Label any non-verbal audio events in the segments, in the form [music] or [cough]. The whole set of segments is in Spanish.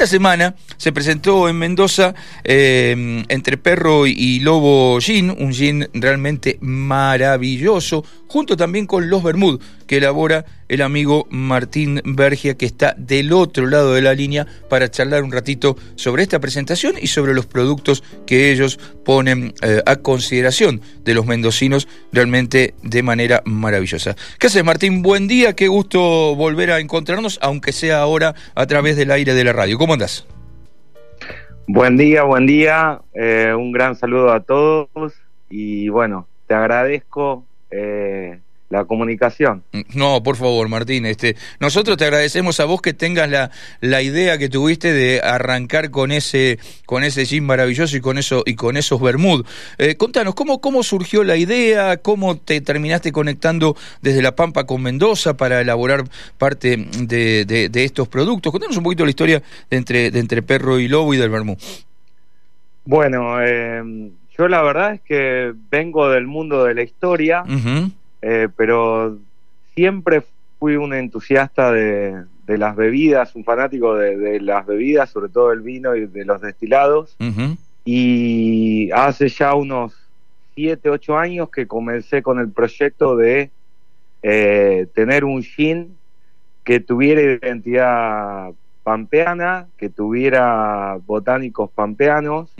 Esta semana se presentó en Mendoza eh, entre Perro y Lobo Gin, un gin realmente maravilloso, junto también con los Bermud, que elabora el amigo Martín Bergia, que está del otro lado de la línea para charlar un ratito sobre esta presentación y sobre los productos que ellos ponen eh, a consideración de los mendocinos realmente de manera maravillosa. ¿Qué haces, Martín? Buen día, qué gusto volver a encontrarnos, aunque sea ahora a través del aire de la radio. ¿Cómo andás? Buen día, buen día. Eh, un gran saludo a todos y bueno, te agradezco eh, la comunicación. No, por favor, Martín. Este, nosotros te agradecemos a vos que tengas la, la idea que tuviste de arrancar con ese, con ese gym maravilloso y con eso, y con esos Bermud. Eh, contanos, ¿cómo, ¿cómo surgió la idea? ¿Cómo te terminaste conectando desde La Pampa con Mendoza para elaborar parte de, de, estos productos? Contanos un poquito la historia de entre, de entre perro y lobo y del Bermud. Bueno, eh, yo la verdad es que vengo del mundo de la historia. Eh, pero siempre fui un entusiasta de, las bebidas, un fanático de, las bebidas, sobre todo el vino y de los destilados. Y hace ya unos 7, 8 años que comencé con el proyecto de eh, tener un gin que tuviera identidad pampeana, que tuviera botánicos pampeanos.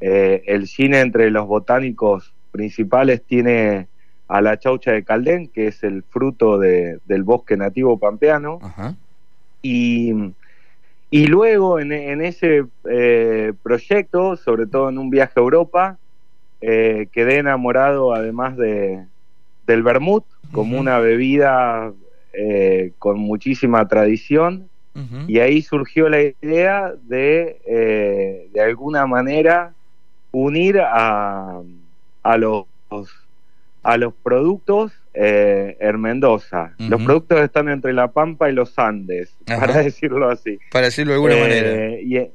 Eh, el gin entre los botánicos principales tiene a la chaucha de Caldén, que es el fruto de, del bosque nativo pampeano. Y, y, luego en, ese eh, proyecto, sobre todo en un viaje a Europa, eh, quedé enamorado además de, del vermut como una bebida eh, con muchísima tradición. Y ahí surgió la idea de, de alguna manera, unir a, a los a los productos eh, en Mendoza. Los productos están entre La Pampa y los Andes, [laughs] para decirlo así. Para decirlo de alguna eh, manera. Y,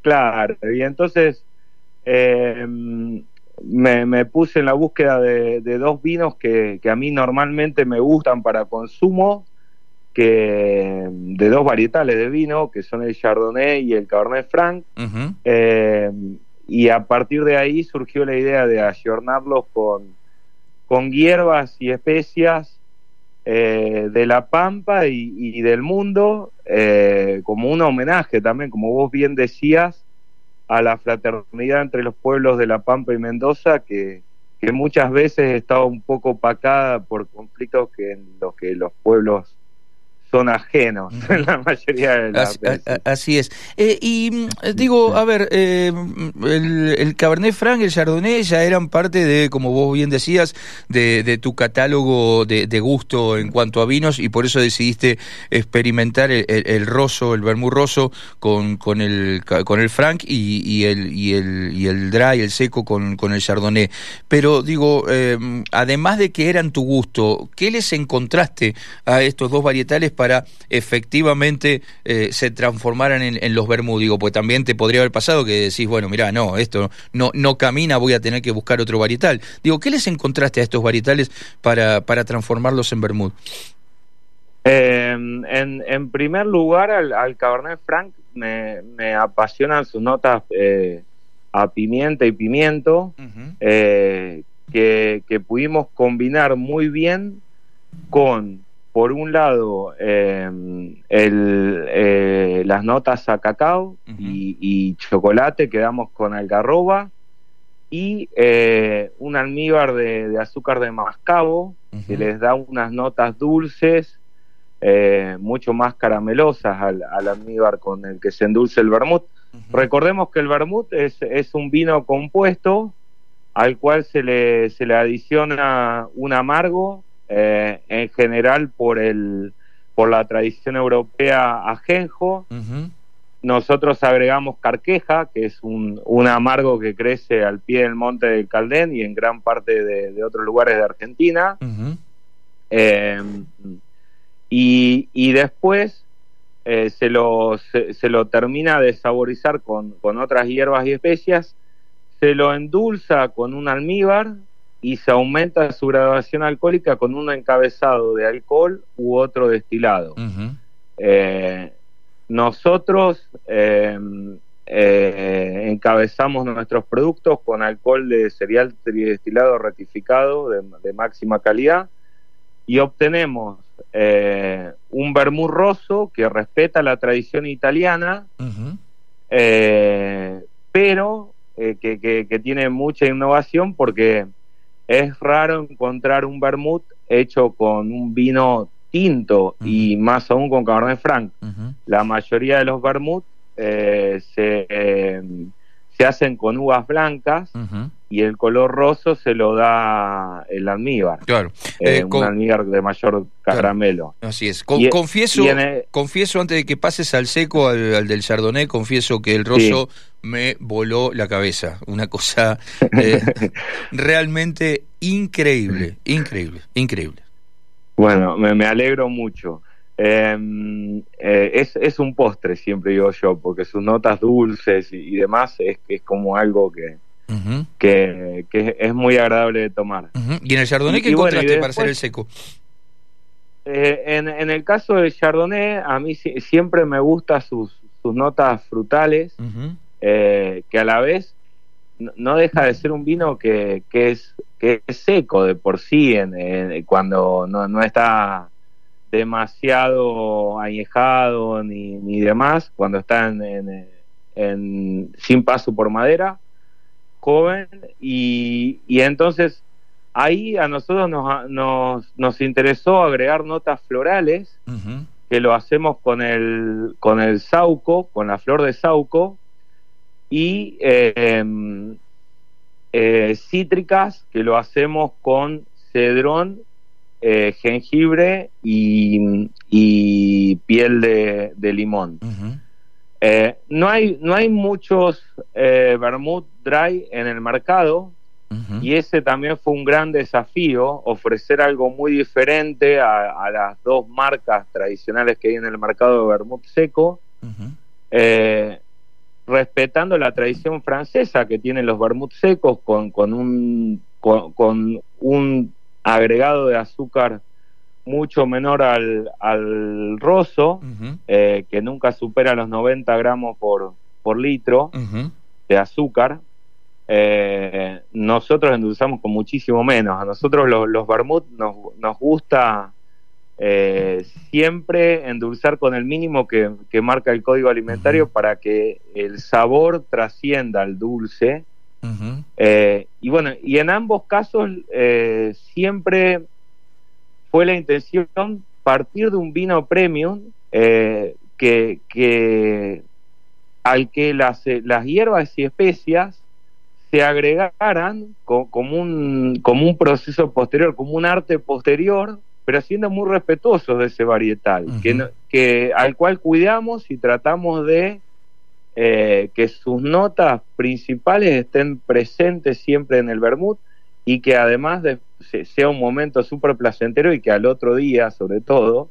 claro, y entonces eh, me, puse en la búsqueda de, dos vinos que, a mí normalmente me gustan para consumo, que de dos varietales de vino, que son el Chardonnay y el Cabernet Franc. y a partir de ahí surgió la idea de ayornarlos con con hierbas y especias eh, de la Pampa y, del mundo, eh, como un homenaje también, como vos bien decías, a la fraternidad entre los pueblos de La Pampa y Mendoza, que, que muchas veces estaba un poco opacada por conflictos que en los que los pueblos son ajenos en la mayoría de las así, Así es. Eh, y mm, digo, a ver, eh, el, Cabernet Franc, el Chardonnay ya eran parte de, como vos bien decías, de, tu catálogo de, gusto en cuanto a vinos y por eso decidiste experimentar el, el, roso, el vermú roso con, con, el, con el Franc y, el, y, el, y el dry, el seco con, con el Chardonnay. Pero digo, eh, además de que eran tu gusto, ¿qué les encontraste a estos dos varietales para efectivamente eh, se transformaran en, los Bermud. Digo, pues también te podría haber pasado que decís, bueno, mira, no, esto no, no camina, voy a tener que buscar otro varietal. Digo, ¿qué les encontraste a estos varietales para, para transformarlos en Bermud? Em, en, primer lugar, al, Cabernet Franc me, apasionan sus notas eh, a pimienta y pimiento, eh, que, que, pudimos combinar muy bien con por un lado, em, eh, las notas a cacao y, chocolate, quedamos con algarroba, y eh, un almíbar de, azúcar de mascabo, que les da unas notas dulces, eh, mucho más caramelosas al, almíbar con el que se endulce el vermut. Recordemos que el vermut es, es un vino compuesto al cual se le, se le adiciona un amargo eh, en general por el por la tradición europea ajenjo. Nosotros agregamos carqueja, que es un, un, amargo que crece al pie del monte del Caldén y en gran parte de, otros lugares de Argentina. Em, y, y, después eh, se, lo, se, lo termina de saborizar con, con otras hierbas y especias, se lo endulza con un almíbar y se aumenta su graduación alcohólica con un encabezado de alcohol u otro destilado. Eh, nosotros em, eh, encabezamos nuestros productos con alcohol de cereal tridestilado rectificado de, máxima calidad y obtenemos eh, un vermú rosso que respeta la tradición italiana, pero que, que, tiene mucha innovación porque es raro encontrar un vermut hecho con un vino tinto y más aún con Cabernet Franc. La mayoría de los vermut eh, se, eh, se, hacen con uvas blancas y el color roso se lo da el almíbar. Claro. Eh, un almíbar de mayor caramelo. Así es. confieso, confieso antes de que pases al seco, al, del Chardonnay, confieso que el roso me voló la cabeza. Una cosa [laughs] realmente increíble, increíble, increíble. Bueno, me, alegro mucho. Em, eh, es, es, un postre, siempre digo yo, porque sus notas dulces y, demás es, es como algo que, que, es muy agradable de tomar. ¿Y en el Chardonnay qué encontraste para hacer el seco? Eh, en, en, el caso del Chardonnay, a mí siempre me gustan sus, sus notas frutales, eh, que a la vez no deja de ser un vino que, que, es, que es seco de por sí en, cuando no, no, está demasiado añejado ni, ni demás, cuando está en, en, sin paso por madera, joven, y, y entonces ahí a nosotros nos, nos, nos interesó agregar notas florales, que lo hacemos con el, con el sauco, con la flor de sauco, y em, eh, cítricas que lo hacemos con cedrón, eh, jengibre y, piel de, limón. Eh, no, hay, no hay muchos vermouth dry en el mercado y ese también fue un gran desafío, ofrecer algo muy diferente a, las dos marcas tradicionales que hay en el mercado de vermouth seco respetando la tradición francesa que tienen los vermouth secos con, con, un, con, un agregado de azúcar mucho menor al, al roso, eh, que nunca supera los 90 gramos por, por litro de azúcar. Eh, nosotros endulzamos con muchísimo menos. A nosotros los, los vermouth nos, nos gusta eh, siempre endulzar con el mínimo que, marca el código alimentario para que el sabor trascienda al dulce. Eh, y bueno, y en ambos casos eh, siempre fue la intención partir de un vino premium que, que, al que las, las hierbas y especias se agregaran como, un, como un proceso posterior, como un arte posterior pero siendo muy respetuosos de ese varietal, que, que, al cual cuidamos y tratamos de eh, que sus notas principales estén presentes siempre en el vermut y que además de, sea un momento súper placentero y que al otro día, sobre todo,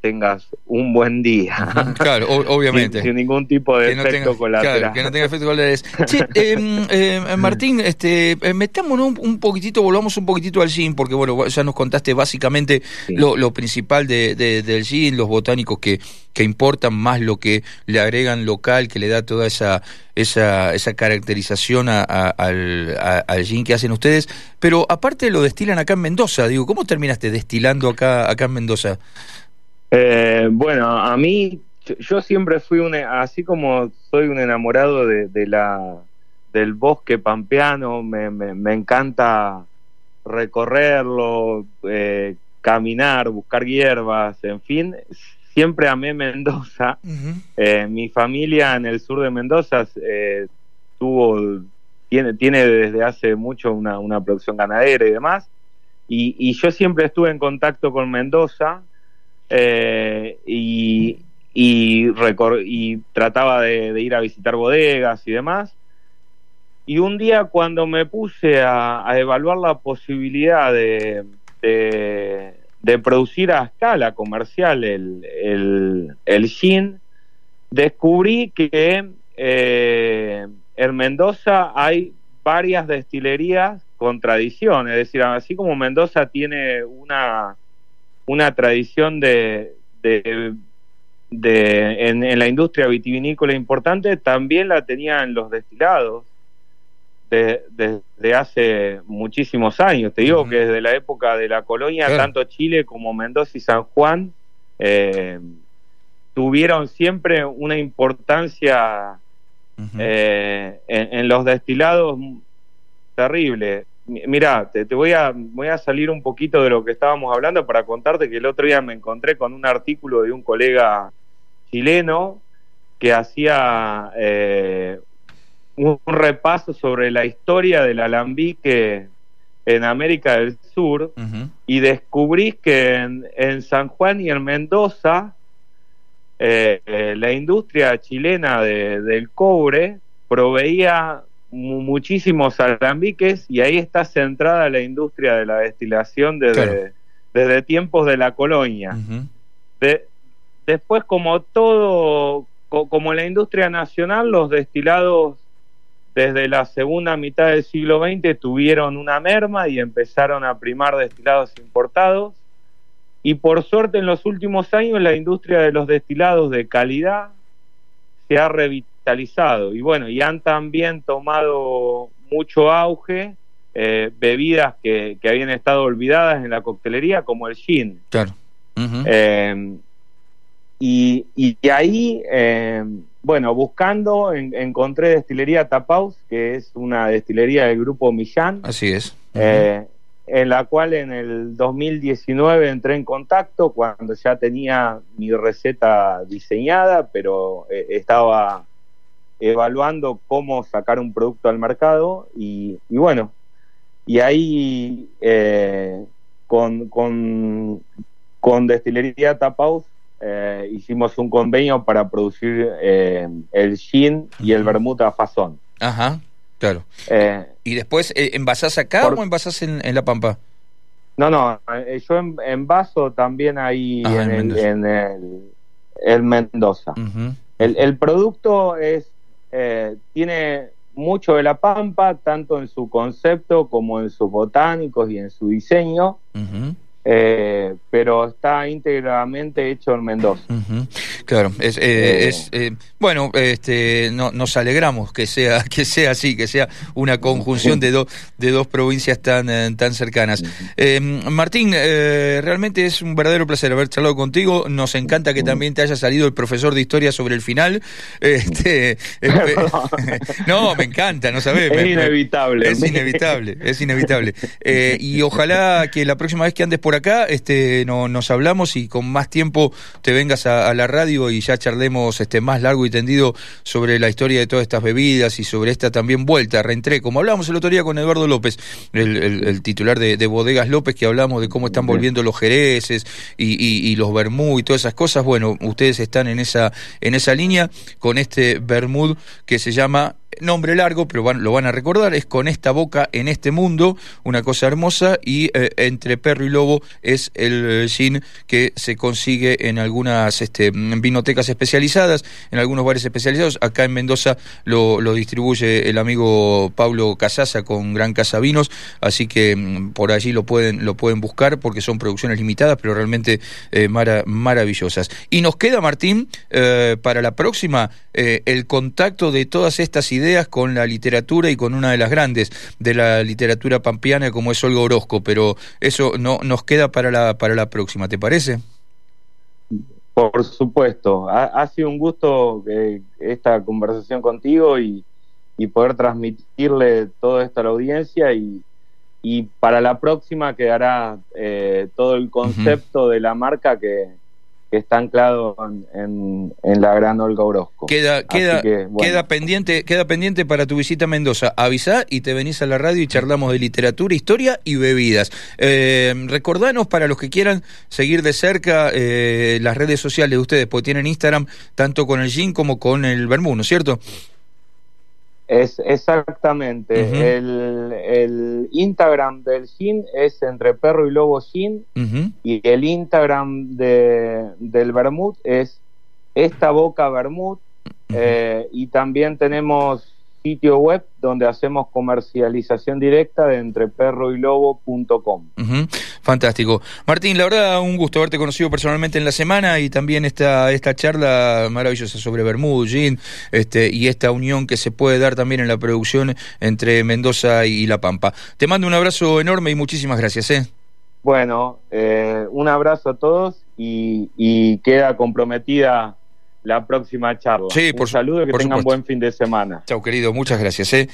tengas un buen día. Claro, [laughs] obviamente. Sin, ningún tipo de efecto colateral. Claro, que no tenga efecto colateral. Sí, [laughs] em, em, Martín, este, eh, metámonos un, poquitito, volvamos un poquitito al gin, porque bueno, ya nos contaste básicamente lo, principal de, del gin, los botánicos que, que importan más lo que le agregan local, que le da toda esa esa, esa caracterización a, al, al gin que hacen ustedes, pero aparte lo destilan acá en Mendoza, digo, ¿cómo terminaste destilando acá, acá en Mendoza? Eh, bueno, a mí, yo siempre fui un, así como soy un enamorado de, la del bosque pampeano, me, me, encanta recorrerlo, eh, caminar, buscar hierbas, en fin, siempre amé Mendoza. Eh, mi familia en el sur de Mendoza tuvo, tiene, tiene desde hace mucho una, una producción ganadera y demás, y, y yo siempre estuve en contacto con Mendoza eh, y, y, trataba de, ir a visitar bodegas y demás. Y un día cuando me puse a, evaluar la posibilidad de, de, producir a escala comercial el, el, el gin, descubrí que eh, en Mendoza hay varias destilerías con tradición, es decir, así como Mendoza tiene una una tradición de, de en, la industria vitivinícola importante también la tenían los destilados desde hace muchísimos años. Te digo que desde la época de la colonia, tanto Chile como Mendoza y San Juan eh, tuvieron siempre una importancia eh, en, los destilados terrible. Mira, te, voy, a, voy a salir un poquito de lo que estábamos hablando para contarte que el otro día me encontré con un artículo de un colega chileno que hacía eh, un, repaso sobre la historia del alambique en América del Sur y descubrí que en, San Juan y en Mendoza eh, eh, la industria chilena del cobre proveía muchísimos alambiques y ahí está centrada la industria de la destilación desde, desde tiempos de la colonia. después, como todo, como la industria nacional, los destilados desde la segunda mitad del siglo XX tuvieron una merma y empezaron a primar destilados importados. Y por suerte en los últimos años la industria de los destilados de calidad se ha revitalizado. Y bueno, y han también tomado mucho auge eh, bebidas que, habían estado olvidadas en la coctelería, como el gin. Claro. Eh, y, y, ahí eh, bueno, buscando encontré Destilería Tapaus, que es una destilería del grupo Millán. Así es. En la cual en el 2019 entré en contacto cuando ya tenía mi receta diseñada, pero estaba evaluando cómo sacar un producto al mercado y, bueno, y ahí eh, con, con, con Destilería Tapaus eh, hicimos un convenio para producir eh, el gin y el vermut a fazón. Ajá, claro. Eh, ¿Y después envasás acá o envasás en, La Pampa? No, no, yo envaso también ahí ah, en, el, Mendoza. el, el, producto es tiene mucho de La Pampa, tanto en su concepto como en sus botánicos y en su diseño. Eh, pero está íntegramente hecho en Mendoza. Claro, es, eh, eh, bueno, este, no, nos alegramos que sea [laughs] que sea así, que sea una conjunción de, dos de dos provincias tan, tan cercanas. Martín, realmente es un verdadero placer haber charlado contigo. Nos encanta que también te haya salido el profesor de historia sobre el final. Este, [laughs] [laughs] no, me encanta, no sabes. Es inevitable. es inevitable, es inevitable. y ojalá que la próxima vez que andes por acá, este, no, nos hablamos y con más tiempo te vengas a, la radio y ya charlemos este, más largo y tendido sobre la historia de todas estas bebidas y sobre esta también vuelta, reentré, como hablamos el otro día con Eduardo López, el, titular de, Bodegas López, que hablamos de cómo están volviendo los jereces y, los vermú y todas esas cosas. Bueno, ustedes están en esa, en esa línea con este vermut que se llama nombre largo, pero lo van a recordar, es con esta boca en este mundo, una cosa hermosa, y eh, entre perro y lobo es el gin que se consigue en algunas este, vinotecas especializadas, en algunos bares especializados. Acá en Mendoza lo, distribuye el amigo Pablo Casasa con Gran Casa Vinos, así que mm, por allí lo pueden, lo pueden buscar porque son producciones limitadas, pero realmente eh, maravillosas. Y nos queda, Martín, eh, para la próxima, el contacto de todas estas ideas con la literatura y con una de las grandes de la literatura pampeana como es Olga Orozco, pero eso no nos queda para la, para la próxima, ¿te parece? Por supuesto, ha, sido un gusto eh, esta conversación contigo y, poder transmitirle todo esto a la audiencia y, y para la próxima quedará eh, todo el concepto de la marca que, que está anclado en, la Gran Olga Orozco. Queda, queda, queda, pendiente, queda pendiente para tu visita a Mendoza. Avisa y te venís a la radio y charlamos de literatura, historia y bebidas. Eh, recordanos para los que quieran seguir de cerca eh, las redes sociales de ustedes, porque tienen Instagram tanto con el Gin como con el Bermú, ¿no es cierto? Es exactamente. el, Instagram del Gin es entre perro y lobo Gin y el Instagram de, del Bermud es esta boca Bermud. Eh, y también tenemos sitio web donde hacemos comercialización directa de entreperroylobo.com. Fantástico. Martín, la verdad, un gusto haberte conocido personalmente en la semana y también esta, esta charla maravillosa sobre Bermudo, Gin, este, y esta unión que se puede dar también en la producción entre Mendoza y La Pampa. Te mando un abrazo enorme y muchísimas gracias. ¿eh? Bueno, eh, un abrazo a todos y, y queda comprometida la próxima charla. Sí, por Un saludo y que tengan buen fin de semana. Chao, querido, muchas gracias. ¿eh?